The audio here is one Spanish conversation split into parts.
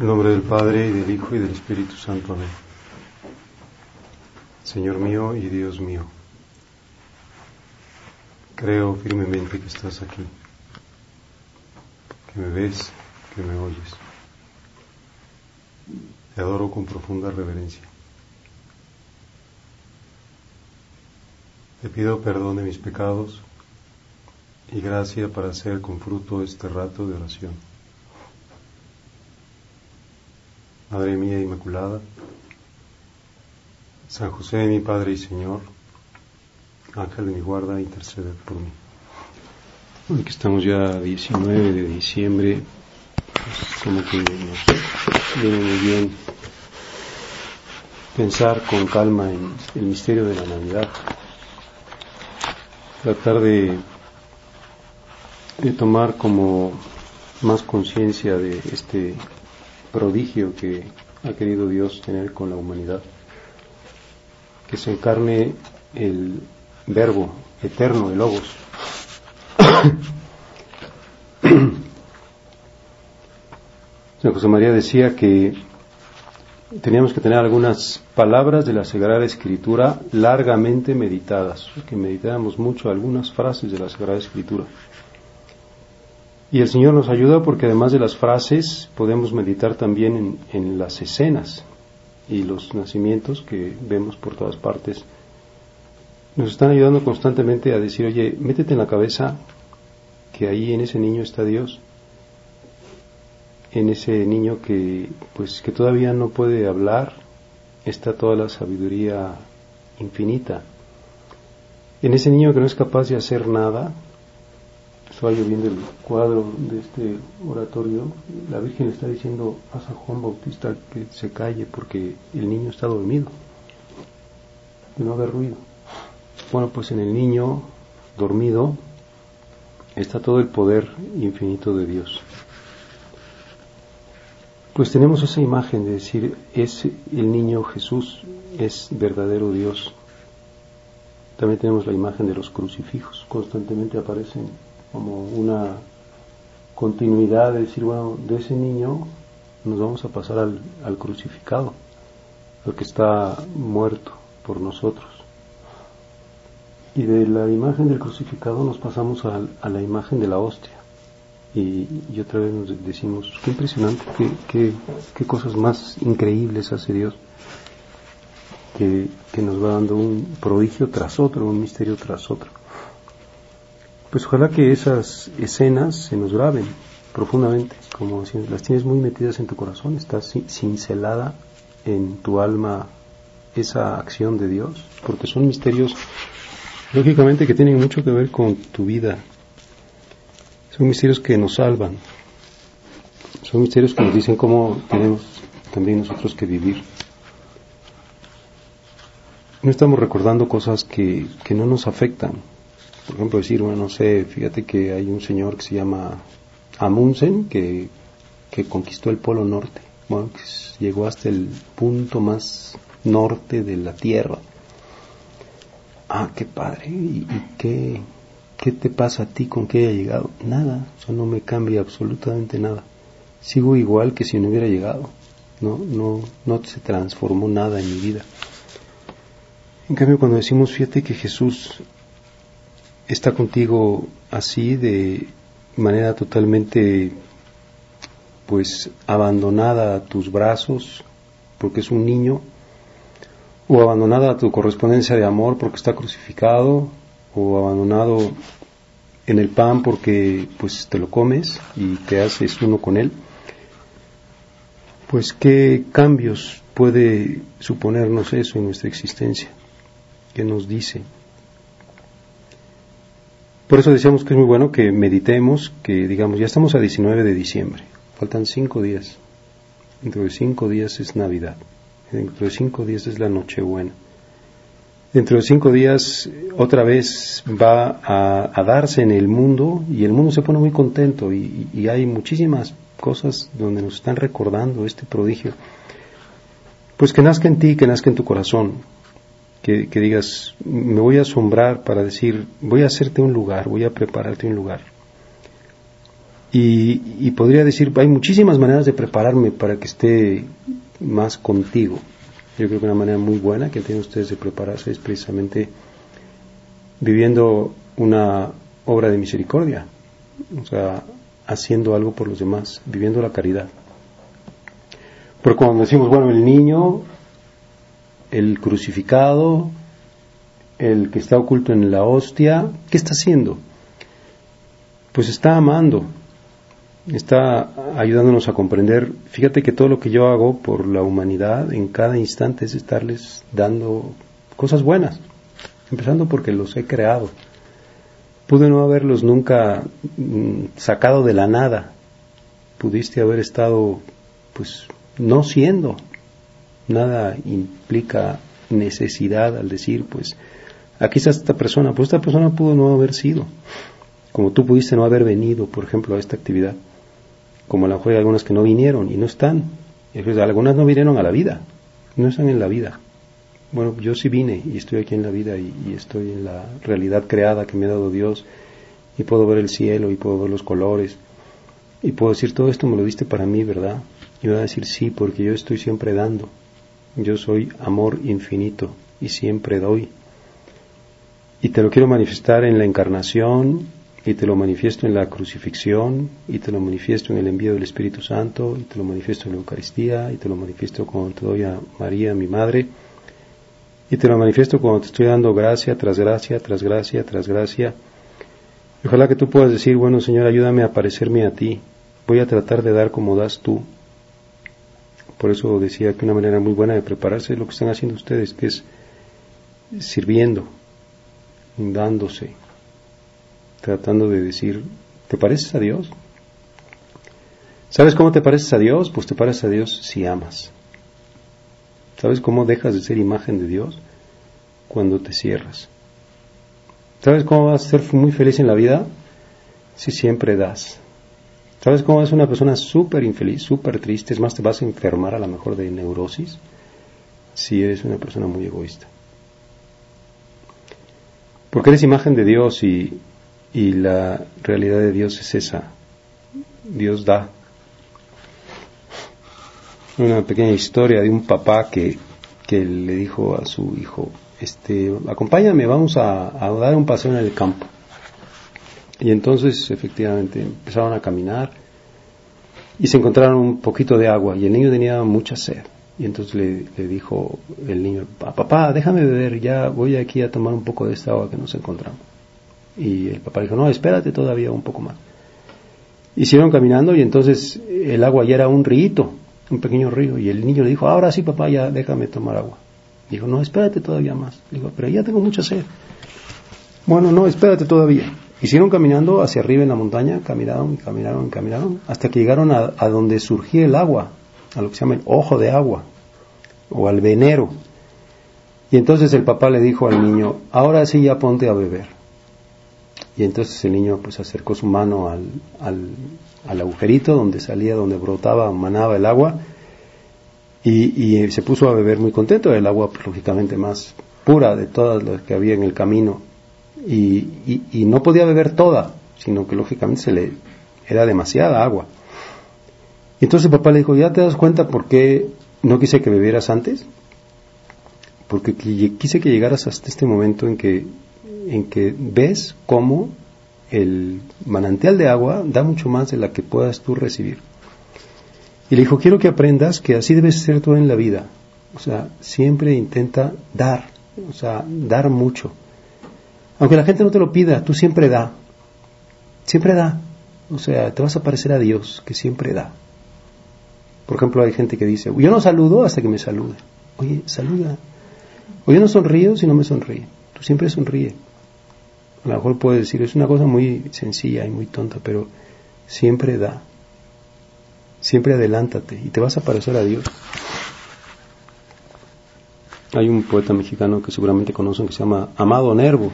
En nombre del Padre, y del Hijo, y del Espíritu Santo. Amén. Señor mío y Dios mío, creo firmemente que estás aquí, que me ves, que me oyes. Te adoro con profunda reverencia. Te pido perdón de mis pecados y gracia para hacer con fruto este rato de oración. Madre mía Inmaculada, San José, mi Padre y Señor, Ángel de mi guarda, intercede por mí. Que estamos ya 19 de diciembre, pues como que nos viene muy bien pensar con calma en el misterio de la Navidad, tratar de, de tomar como más conciencia de este prodigio que ha querido Dios tener con la humanidad, que se encarne el verbo eterno de Logos. San José María decía que teníamos que tener algunas palabras de la Sagrada Escritura largamente meditadas, que meditáramos mucho algunas frases de la Sagrada Escritura. Y el Señor nos ayuda porque además de las frases podemos meditar también en, las escenas y los nacimientos que vemos por todas partes. Nos están ayudando constantemente a decir, oye, métete en la cabeza que ahí en ese niño está Dios, en ese niño que pues que todavía no puede hablar, está toda la sabiduría infinita. En ese niño que no es capaz de hacer nada, yo viendo el cuadro de este oratorio, la Virgen está diciendo a San Juan Bautista que se calle porque el niño está dormido, que no haga ruido. Bueno, pues en el niño dormido está todo el poder infinito de Dios. Pues tenemos esa imagen de decir, es el niño Jesús, es verdadero Dios. También tenemos la imagen de los crucifijos, constantemente aparecen como una continuidad de decir, bueno, de ese niño nos vamos a pasar al, crucificado, al que está muerto por nosotros. Y de la imagen del crucificado nos pasamos a, la imagen de la hostia. Y, otra vez nos decimos, qué impresionante, qué, qué, cosas más increíbles hace Dios, que, que nos va dando un prodigio tras otro, un misterio tras otro. Pues ojalá que esas escenas se nos graben profundamente, como si las tienes muy metidas en tu corazón, estás cincelada en tu alma esa acción de Dios, porque son misterios, lógicamente, que tienen mucho que ver con tu vida. Son misterios que nos salvan, son misterios que nos dicen cómo tenemos también nosotros que vivir. No estamos recordando cosas que, que no nos afectan, por ejemplo, decir, bueno, no sé, fíjate que hay un señor que se llama Amundsen que, conquistó el Polo Norte, bueno, que llegó hasta el punto más norte de la Tierra. Ah, qué padre, ¿y, qué, qué te pasa a ti con que haya llegado? Nada, eso no me cambia absolutamente nada. Sigo igual que si no hubiera llegado. No, no, no se transformó nada en mi vida. En cambio, cuando decimos, fíjate que Jesús está contigo así de manera totalmente pues abandonada a tus brazos porque es un niño o abandonada a tu correspondencia de amor porque está crucificado o abandonado en el pan porque pues te lo comes y te haces uno con él pues qué cambios puede suponernos eso en nuestra existencia qué nos dice por eso decíamos que es muy bueno que meditemos, que digamos, ya estamos a 19 de diciembre, faltan cinco días. Dentro de cinco días es Navidad, dentro de cinco días es la Nochebuena. Dentro de cinco días otra vez va a, darse en el mundo y el mundo se pone muy contento y hay muchísimas cosas donde nos están recordando este prodigio. Pues que nazca en ti, que nazca en tu corazón, que, digas, me voy a asombrar para decir, voy a hacerte un lugar, voy a prepararte un lugar. Y, podría decir, hay muchísimas maneras de prepararme para que esté más contigo. Yo creo que una manera muy buena que tienen ustedes de prepararse es precisamente viviendo una obra de misericordia, o sea, haciendo algo por los demás, viviendo la caridad. Porque cuando decimos, bueno, el niño, el crucificado, el que está oculto en la hostia, ¿qué está haciendo? Pues está amando, está ayudándonos a comprender. Fíjate que todo lo que yo hago por la humanidad en cada instante es estarles dando cosas buenas, empezando porque los he creado. Pude no haberlos nunca mm, sacado de la nada. Pudiste haber estado, pues, no siendo. Nada implica necesidad al decir, pues, aquí está esta persona. Pues esta persona pudo no haber sido. Como tú pudiste no haber venido, por ejemplo, a esta actividad como a lo mejor hay algunas que no vinieron y no están. algunas no vinieron a la vida, no están en la vida. Bueno, yo sí vine y estoy aquí en la vida y, estoy en la realidad creada que me ha dado Dios y puedo ver el cielo y puedo ver los colores y puedo decir todo esto me lo diste para mí, ¿verdad? Y voy a decir sí, porque yo estoy siempre dando. Yo soy amor infinito y siempre doy. Y te lo quiero manifestar en la encarnación, y te lo manifiesto en la crucifixión, y te lo manifiesto en el envío del Espíritu Santo, y te lo manifiesto en la Eucaristía, y te lo manifiesto cuando te doy a María, mi Madre, y te lo manifiesto cuando te estoy dando gracia tras gracia, tras gracia, tras gracia. ojalá que tú puedas decir, bueno Señor, ayúdame a parecerme a ti, voy a tratar de dar como das tú. Por eso decía que una manera muy buena de prepararse es lo que están haciendo ustedes, que es sirviendo, dándose, tratando de decir, ¿te pareces a Dios? ¿Sabes cómo te pareces a Dios? Pues te pareces a Dios si amas. ¿Sabes cómo dejas de ser imagen de Dios? Cuando te cierras. ¿Sabes cómo vas a ser muy feliz en la vida? Si siempre das. ¿Sabes cómo ser una persona súper infeliz, súper triste? Es más, te vas a enfermar a lo mejor de neurosis si eres una persona muy egoísta. Porque eres imagen de Dios y y la realidad de Dios es esa. Dios da. Una pequeña historia de un papá que, que le dijo a su hijo, este, acompáñame, vamos a dar un paseo en el campo. Y entonces efectivamente empezaron a caminar y se encontraron un poquito de agua y el niño tenía mucha sed. Y entonces le, le dijo el niño, papá, déjame beber, ya voy aquí a tomar un poco de esta agua que nos encontramos. Y el papá dijo, no, espérate todavía un poco más. Y siguieron caminando y entonces el agua ya era un río, un pequeño río. Y el niño le dijo, ahora sí papá, ya déjame tomar agua. Dijo, no, espérate todavía más. Dijo, pero ya tengo mucha sed. Bueno, no, espérate todavía. Y siguieron caminando hacia arriba en la montaña, caminaron y caminaron y caminaron, hasta que llegaron a, a, donde surgía el agua, a lo que se llama el ojo de agua, o al venero. Y entonces el papá le dijo al niño, ahora sí ya ponte a beber. Y entonces el niño pues acercó su mano al, al, agujerito donde salía, donde brotaba, manaba el agua y, se puso a beber muy contento, el agua pues, lógicamente más pura de todas las que había en el camino y, y, no podía beber toda, sino que lógicamente se le era demasiada agua. Y entonces papá le dijo, ¿ya te das cuenta por qué no quise que bebieras antes? Porque quise que llegaras hasta este momento en que en que ves cómo el manantial de agua da mucho más de la que puedas tú recibir. Y le dijo, quiero que aprendas que así debes ser tú en la vida. O sea, siempre intenta dar, o sea, dar mucho. Aunque la gente no te lo pida, tú siempre da. Siempre da. O sea, te vas a parecer a Dios, que siempre da. Por ejemplo, hay gente que dice, yo no saludo hasta que me salude. Oye, saluda. O yo no sonrío si no me sonríe. Tú siempre sonríe a lo mejor puedes decir, es una cosa muy sencilla y muy tonta, pero siempre da. Siempre adelántate y te vas a parecer a Dios. Hay un poeta mexicano que seguramente conocen que se llama Amado Nervo.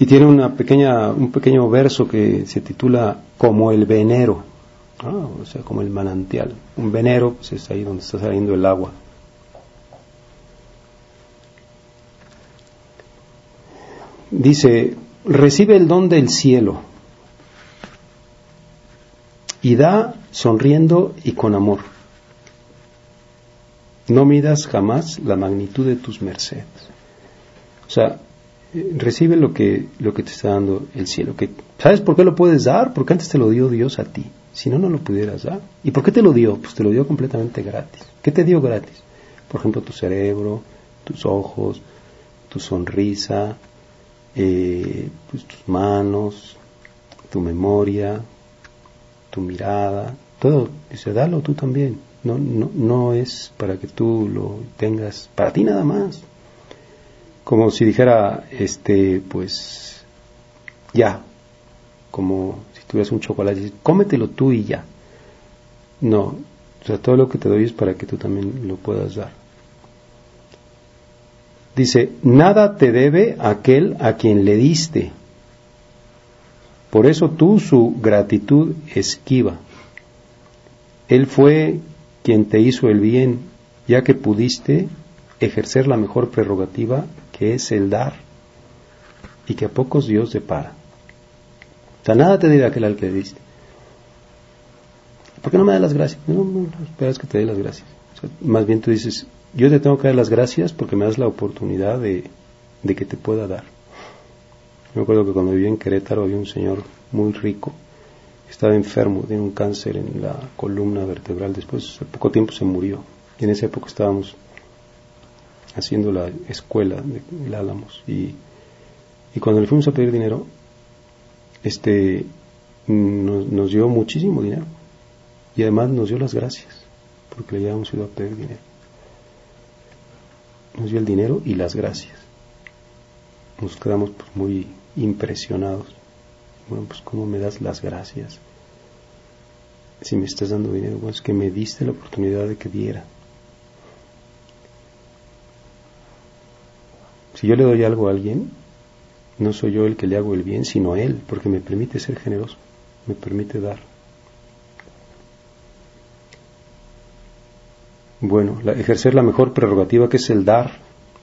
Y tiene una pequeña, un pequeño verso que se titula Como el venero, o sea, como el manantial. Un venero pues, es ahí donde está saliendo el agua. dice, recibe el don del cielo, y da sonriendo y con amor. No midas jamás la magnitud de tus mercedes. O sea, recibe lo que, lo que te está dando el cielo. Que, ¿Sabes por qué lo puedes dar? Porque antes te lo dio Dios a ti. Si no, no lo pudieras dar. ¿Y por qué te lo dio? Pues te lo dio completamente gratis. ¿Qué te dio gratis? Por ejemplo, tu cerebro, tus ojos, tu sonrisa, eh, pues, tus manos, tu memoria, tu mirada, todo. Dice, dalo tú también. No, no, no es para que tú lo tengas para ti nada más. Como si dijera, este, pues, ya, como si tuvieras un chocolate, cómetelo tú y ya. No, o sea, todo lo que te doy es para que tú también lo puedas dar. Dice, nada te debe aquel a quien le diste. Por eso tú su gratitud esquiva. Él fue quien te hizo el bien, ya que pudiste ejercer la mejor prerrogativa que es el dar, y que a pocos Dios depara. O sea, nada te debe aquel al que le diste. ¿Por qué no me das las gracias? No, no, esperas que te dé las gracias. más bien tú dices, yo te tengo que dar las gracias porque me das la oportunidad de, que te pueda dar. Me acuerdo que cuando vivía en Querétaro había un señor muy rico, estaba enfermo, de un cáncer en la columna vertebral, después de poco tiempo se murió. Y en esa época estábamos haciendo la escuela de Álamos y, y cuando le fuimos a pedir dinero, este nos, nos dio muchísimo dinero y además nos dio las gracias porque le habíamos ido a pedir dinero nos dio el dinero y las gracias. Nos quedamos pues, muy impresionados. Bueno, pues ¿cómo me das las gracias? Si me estás dando dinero, bueno, es que me diste la oportunidad de que diera. Si yo le doy algo a alguien, no soy yo el que le hago el bien, sino él, porque me permite ser generoso, me permite dar. Bueno, ejercer la mejor prerrogativa que es el dar.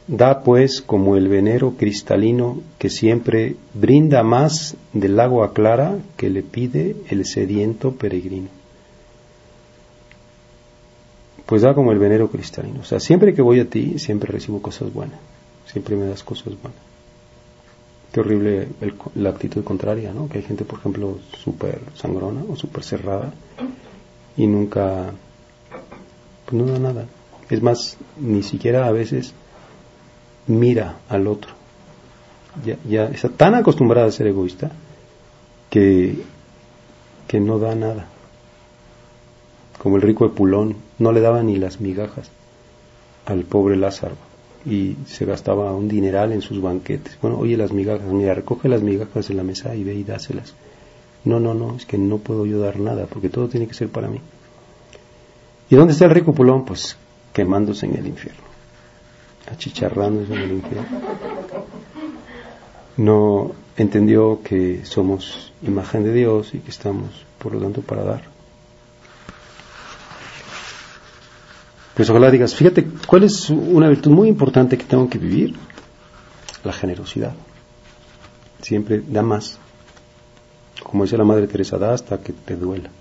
Da pues como el venero cristalino que siempre brinda más del agua clara que le pide el sediento peregrino. Pues da como el venero cristalino. O sea, siempre que voy a ti, siempre recibo cosas buenas. Siempre cosas buenas. Qué horrible la actitud contraria, ¿no? Que hay gente, por ejemplo, súper sangrona o súper cerrada y nunca pues no da nada. Es más, ni siquiera a veces mira al otro. Ya, ya está tan acostumbrada a ser egoísta que, que no da nada. Como el rico Epulón, no le daba ni las migajas al pobre Lázaro y se gastaba un dineral en sus banquetes. Bueno, oye las migajas, mira, recoge las migajas de la mesa y ve y dáselas. No, no, no, es que no puedo yo dar nada porque todo tiene que ser para mí. ¿Y dónde está el rico Pulón? Pues quemándose en el infierno, achicharrándose en el infierno. No entendió que somos imagen de Dios y que estamos, por lo tanto, para dar. Pues ojalá digas, fíjate, ¿cuál es una virtud muy importante que tengo que vivir? La generosidad. Siempre da más. Como dice la Madre Teresa, da hasta que te duela.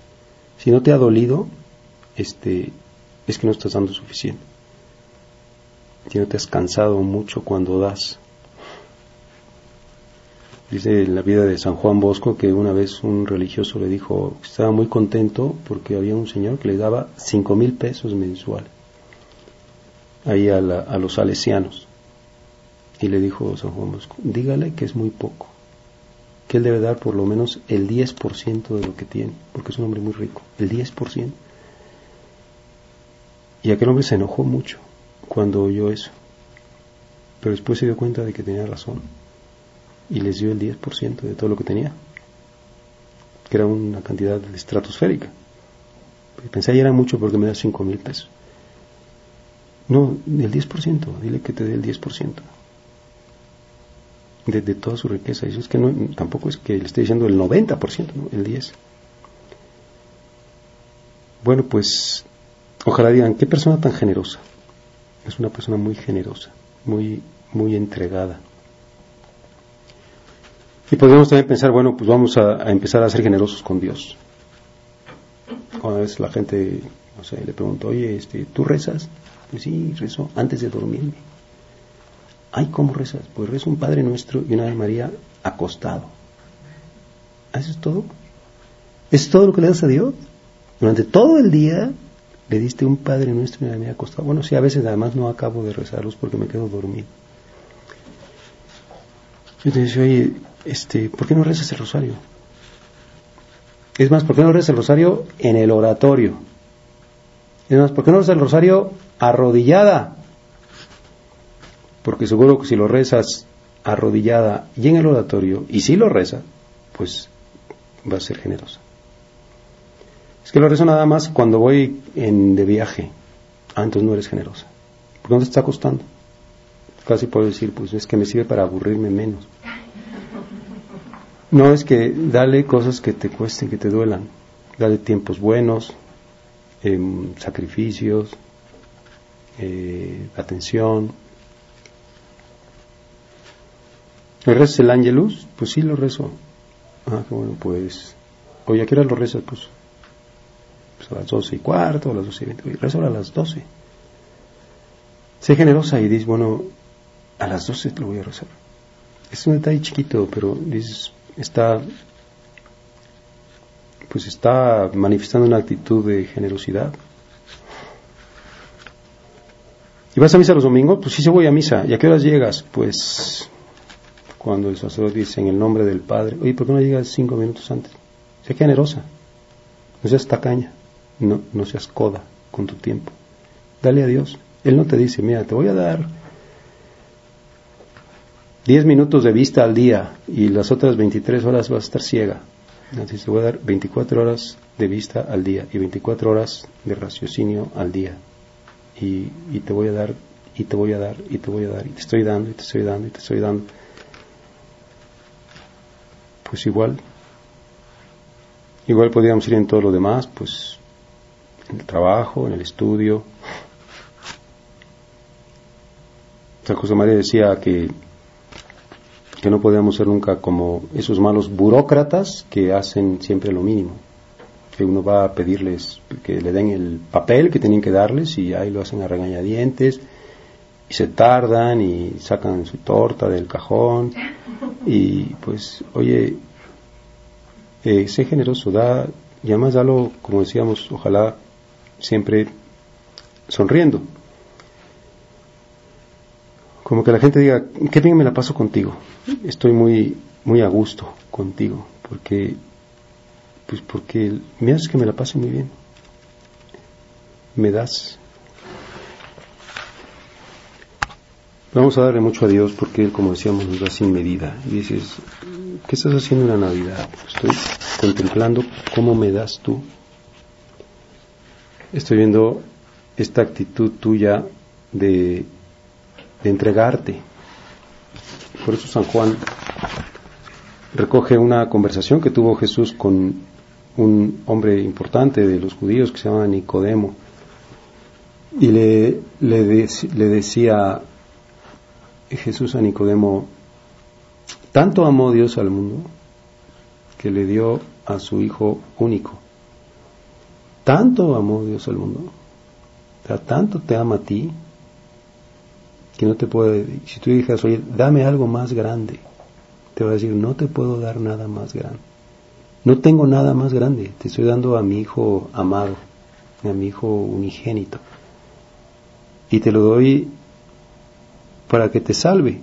Si no te ha dolido, este, es que no estás dando suficiente. Si no te has cansado mucho cuando das. Dice en la vida de San Juan Bosco que una vez un religioso le dijo que estaba muy contento porque había un señor que le daba cinco mil pesos mensuales ahí a, a los salesianos. Y le dijo San Juan Bosco, dígale que es muy poco, que él debe dar por lo menos el 10% de lo que tiene, porque es un hombre muy rico, el 10%. Y aquel hombre se enojó mucho cuando oyó eso. Pero después se dio cuenta de que tenía razón y les dio el 10% de todo lo que tenía, que era una cantidad estratosférica. Pensé, ahí era mucho porque me da 5 mil pesos. No, el 10%, dile que te dé el 10%. De, de, toda su riqueza. Eso es que no, tampoco es que le esté diciendo el 90%, ¿no? el 10%. Bueno, pues Ojalá digan, qué persona tan generosa. Es una persona muy generosa, muy, muy entregada. Y podemos también pensar, bueno, pues vamos a, empezar a ser generosos con Dios. a veces la gente, no sé, le pregunto, oye, este, ¿tú rezas? Pues sí, rezo antes de dormirme. Ay, ¿cómo rezas? Pues rezo un Padre Nuestro y una Ave María acostado. ¿Eso es todo? ¿Es todo lo que le das a Dios? Durante todo el día le diste un Padre Nuestro y una Ave María acostado. Bueno, sí, a veces además no acabo de rezarlos porque me quedo dormido. Yo te decía, oye, este, ¿por qué no rezas el rosario? Es más, ¿por qué no rezas el rosario en el oratorio? Es más, ¿por qué no rezas el rosario arrodillada? Porque seguro que si lo rezas arrodillada y en el oratorio, y si lo reza, pues va a ser generosa. Es que lo rezo nada más cuando voy en, de viaje. Ah, entonces no eres generosa. Porque no te está costando. Casi puedo decir, pues es que me sirve para aburrirme menos. No es que dale cosas que te cuesten, que te duelan. Dale tiempos buenos, em, sacrificios, eh, atención. ¿Le rezas el ángelus? Pues sí, lo rezo. Ah, qué bueno, pues. Oye, ¿a qué hora lo rezas? Pues, pues, a las doce y cuarto, a las doce y veinte. Oye, rezo a las doce. Sé generosa y dices, bueno, a las doce lo voy a rezar. Es un detalle chiquito, pero dices, está pues está manifestando una actitud de generosidad. ¿Y vas a misa los domingos? Pues sí, se voy a misa. ¿Y a qué horas llegas? Pues cuando el sacerdote dice en el nombre del Padre, oye, ¿por qué no llegas cinco minutos antes? Sé generosa, no seas tacaña, no, no seas coda con tu tiempo. Dale a Dios. Él no te dice, mira, te voy a dar 10 minutos de vista al día y las otras 23 horas vas a estar ciega. Entonces te voy a dar 24 horas de vista al día y 24 horas de raciocinio al día. Y, y, te voy a dar, y te voy a dar, y te voy a dar, y te estoy dando, y te estoy dando, y te estoy dando. Pues igual, igual podríamos ir en todo lo demás, pues en el trabajo, en el estudio. San José María decía que que no podíamos ser nunca como esos malos burócratas que hacen siempre lo mínimo, que uno va a pedirles que le den el papel que tienen que darles y ahí lo hacen a regañadientes y se tardan y sacan su torta del cajón. Y pues oye eh, sé generoso da y además dalo como decíamos ojalá siempre sonriendo como que la gente diga, qué bien me la paso contigo, estoy muy, muy a gusto contigo, porque, pues porque me haces que me la pase muy bien, me das. Vamos a darle mucho a Dios porque Él, como decíamos, nos da sin medida. Y dices, ¿qué estás haciendo en la Navidad? Estoy contemplando cómo me das tú. Estoy viendo esta actitud tuya de de entregarte. Por eso San Juan recoge una conversación que tuvo Jesús con un hombre importante de los judíos que se llama Nicodemo y le, le, decía Jesús a Nicodemo, tanto amó Dios al mundo que le dio a su Hijo único. Tanto amó Dios al mundo, tanto te ama a ti, que no te puede, si tú dijeras, oye, dame algo más grande, te va a decir, no te puedo dar nada más grande. No tengo nada más grande, te estoy dando a mi hijo amado, a mi hijo unigénito. Y te lo doy para que te salve.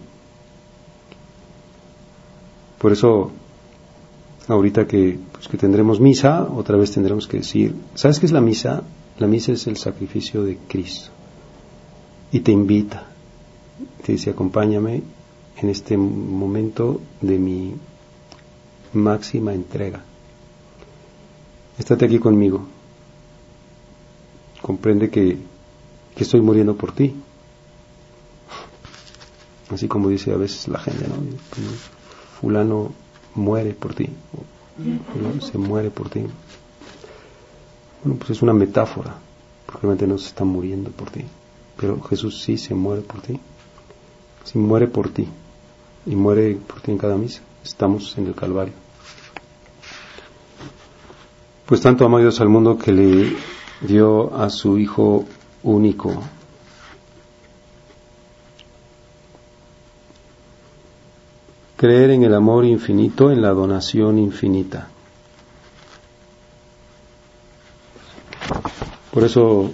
Por eso, ahorita que, pues, que tendremos misa, otra vez tendremos que decir, ¿sabes qué es la misa? La misa es el sacrificio de Cristo. Y te invita, te dice, acompáñame en este momento de mi máxima entrega. Estate aquí conmigo. Comprende que, que estoy muriendo por ti. Así como dice a veces la gente, ¿no? Fulano muere por ti. Fulano se muere por ti. Bueno, pues es una metáfora, porque realmente no se está muriendo por ti. Pero Jesús sí se muere por ti si muere por ti y muere por ti en cada misa, estamos en el Calvario. Pues tanto amó Dios al mundo que le dio a su Hijo único. Creer en el amor infinito, en la donación infinita. Por eso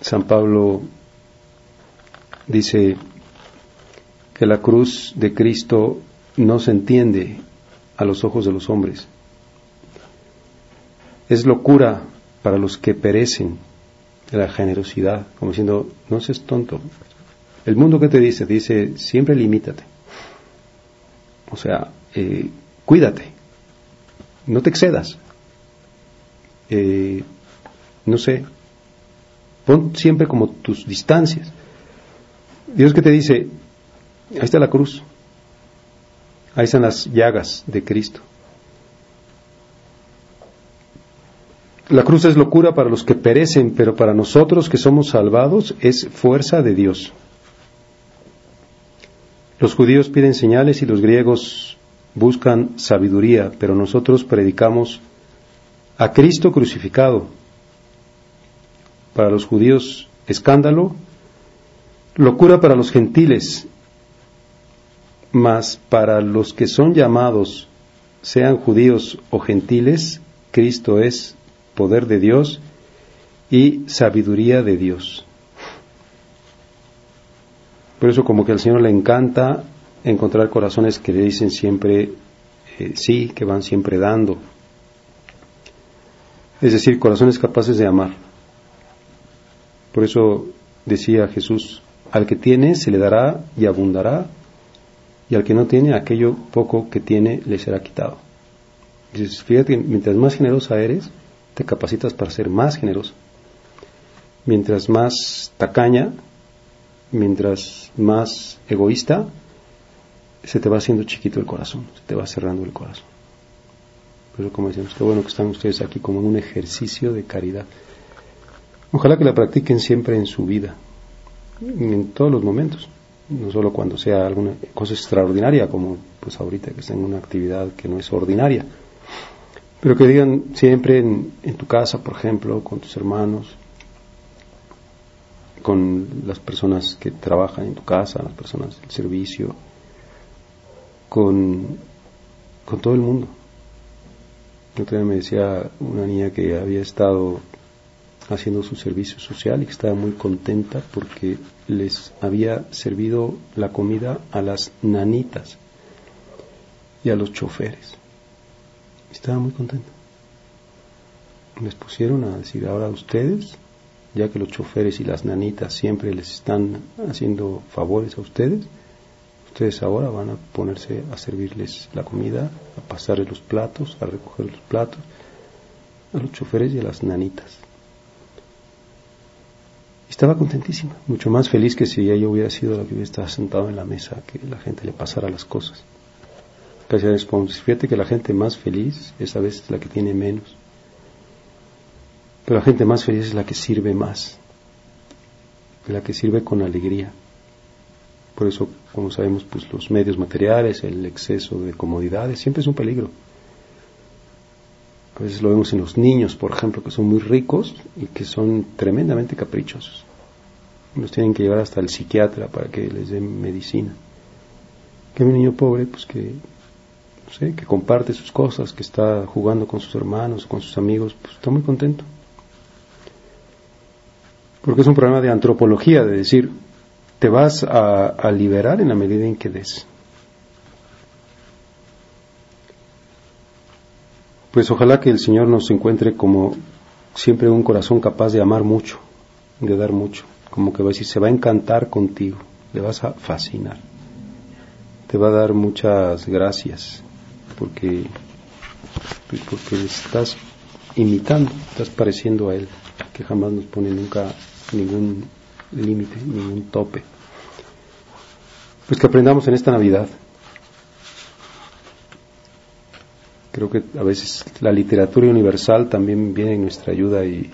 San Pablo dice que la cruz de Cristo no se entiende a los ojos de los hombres. Es locura para los que perecen de la generosidad, como diciendo, no seas tonto. El mundo que te dice, dice, siempre limítate. O sea, eh, cuídate, no te excedas. Eh, no sé, pon siempre como tus distancias. Dios que te dice, ahí está la cruz, ahí están las llagas de Cristo. La cruz es locura para los que perecen, pero para nosotros que somos salvados es fuerza de Dios. Los judíos piden señales y los griegos buscan sabiduría, pero nosotros predicamos a Cristo crucificado. Para los judíos escándalo, locura para los gentiles, mas para los que son llamados, sean judíos o gentiles, Cristo es poder de Dios y sabiduría de Dios. Por eso como que al Señor le encanta encontrar corazones que le dicen siempre eh, sí, que van siempre dando. Es decir, corazones capaces de amar. Por eso decía Jesús, al que tiene se le dará y abundará, y al que no tiene, aquello poco que tiene le será quitado. Dices, fíjate, mientras más generosa eres, te capacitas para ser más generoso. Mientras más tacaña, mientras más egoísta, se te va haciendo chiquito el corazón, se te va cerrando el corazón. Pero como decimos, qué bueno que están ustedes aquí como en un ejercicio de caridad. Ojalá que la practiquen siempre en su vida, en todos los momentos, no solo cuando sea alguna cosa extraordinaria, como pues ahorita que estén en una actividad que no es ordinaria, pero que digan siempre en, tu casa, por ejemplo, con tus hermanos, con las personas que trabajan en tu casa, las personas del servicio, con, con todo el mundo. Otra me decía una niña que había estado haciendo su servicio social y que estaba muy contenta porque les había servido la comida a las nanitas y a los choferes. Estaba muy contento. Les pusieron a decir, ahora ustedes, ya que los choferes y las nanitas siempre les están haciendo favores a ustedes, ustedes ahora van a ponerse a servirles la comida, a pasarles los platos, a recoger los platos, a los choferes y a las nanitas. Estaba contentísima, mucho más feliz que si ella hubiera sido la que hubiera estado sentado en la mesa, que la gente le pasara las cosas. Casi fíjate que la gente más feliz es a veces la que tiene menos. Pero la gente más feliz es la que sirve más, la que sirve con alegría. Por eso, como sabemos, pues los medios materiales, el exceso de comodidades, siempre es un peligro. A veces lo vemos en los niños, por ejemplo, que son muy ricos y que son tremendamente caprichosos. Los tienen que llevar hasta el psiquiatra para que les den medicina. Que un niño pobre, pues que que comparte sus cosas, que está jugando con sus hermanos, con sus amigos, pues está muy contento. Porque es un problema de antropología, de decir, te vas a, liberar en la medida en que des. Pues ojalá que el Señor nos encuentre como siempre un corazón capaz de amar mucho, de dar mucho, como que va a decir, se va a encantar contigo, le vas a fascinar, te va a dar muchas gracias, porque, pues, porque estás imitando, estás pareciendo a Él, que jamás nos pone nunca ningún límite, ningún tope. Pues que aprendamos en esta Navidad. Creo que a veces la literatura universal también viene en nuestra ayuda y,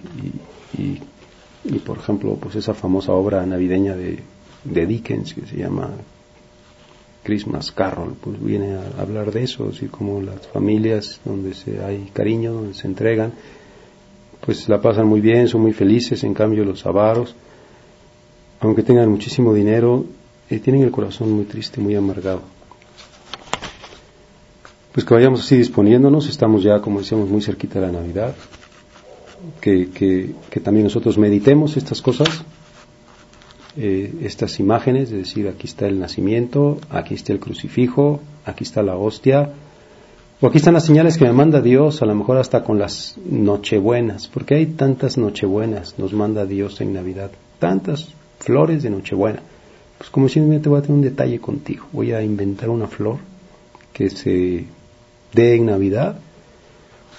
y, por ejemplo, pues esa famosa obra navideña de, de Dickens que se llama Christmas Carol, pues viene a hablar de eso, así como las familias donde se, hay cariño, donde se entregan, pues la pasan muy bien, son muy felices, en cambio los avaros, aunque tengan muchísimo dinero, eh, tienen el corazón muy triste, muy amargado. Pues que vayamos así disponiéndonos, estamos ya, como decíamos, muy cerquita de la Navidad, que, que, también nosotros meditemos estas cosas, eh, estas imágenes, de decir, aquí está el nacimiento, aquí está el crucifijo, aquí está la hostia, o aquí están las señales que me manda Dios, a lo mejor hasta con las nochebuenas, porque hay tantas nochebuenas, nos manda Dios en Navidad, tantas flores de nochebuena. Pues como si te voy a tener un detalle contigo, voy a inventar una flor que se dé en Navidad,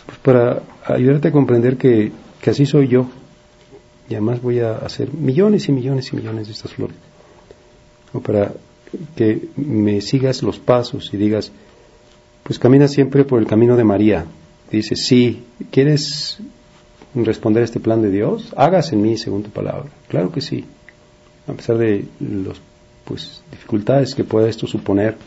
pues para ayudarte a comprender que, que así soy yo, y además voy a hacer millones y millones y millones de estas flores, o para que me sigas los pasos y digas, pues camina siempre por el camino de María. Dice, sí, ¿quieres responder a este plan de Dios? Hagas en mí según tu palabra. Claro que sí. A pesar de las pues, dificultades que pueda esto suponer,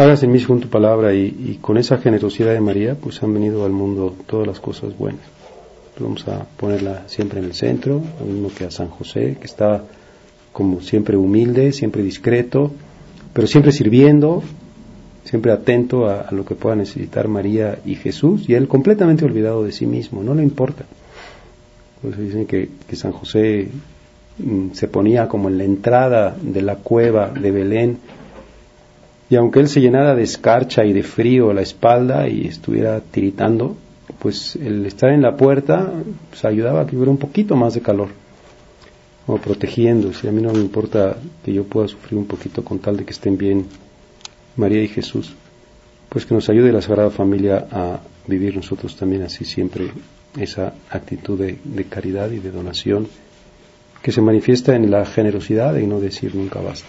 hagas en mí según tu palabra y, con esa generosidad de María, pues han venido al mundo todas las cosas buenas. Vamos a ponerla siempre en el centro, lo mismo que a San José, que está como siempre humilde, siempre discreto, pero siempre sirviendo, siempre atento a, lo que pueda necesitar María y Jesús, y él completamente olvidado de sí mismo, no le importa. Por eso dicen que, San José mm, se ponía como en la entrada de la cueva de Belén, y aunque él se llenara de escarcha y de frío la espalda y estuviera tiritando, pues el estar en la puerta pues, ayudaba a que hubiera un poquito más de calor, o protegiendo. Si a mí no me importa que yo pueda sufrir un poquito con tal de que estén bien María y Jesús, pues que nos ayude la Sagrada Familia a vivir nosotros también así siempre esa actitud de, caridad y de donación que se manifiesta en la generosidad y no decir nunca basta.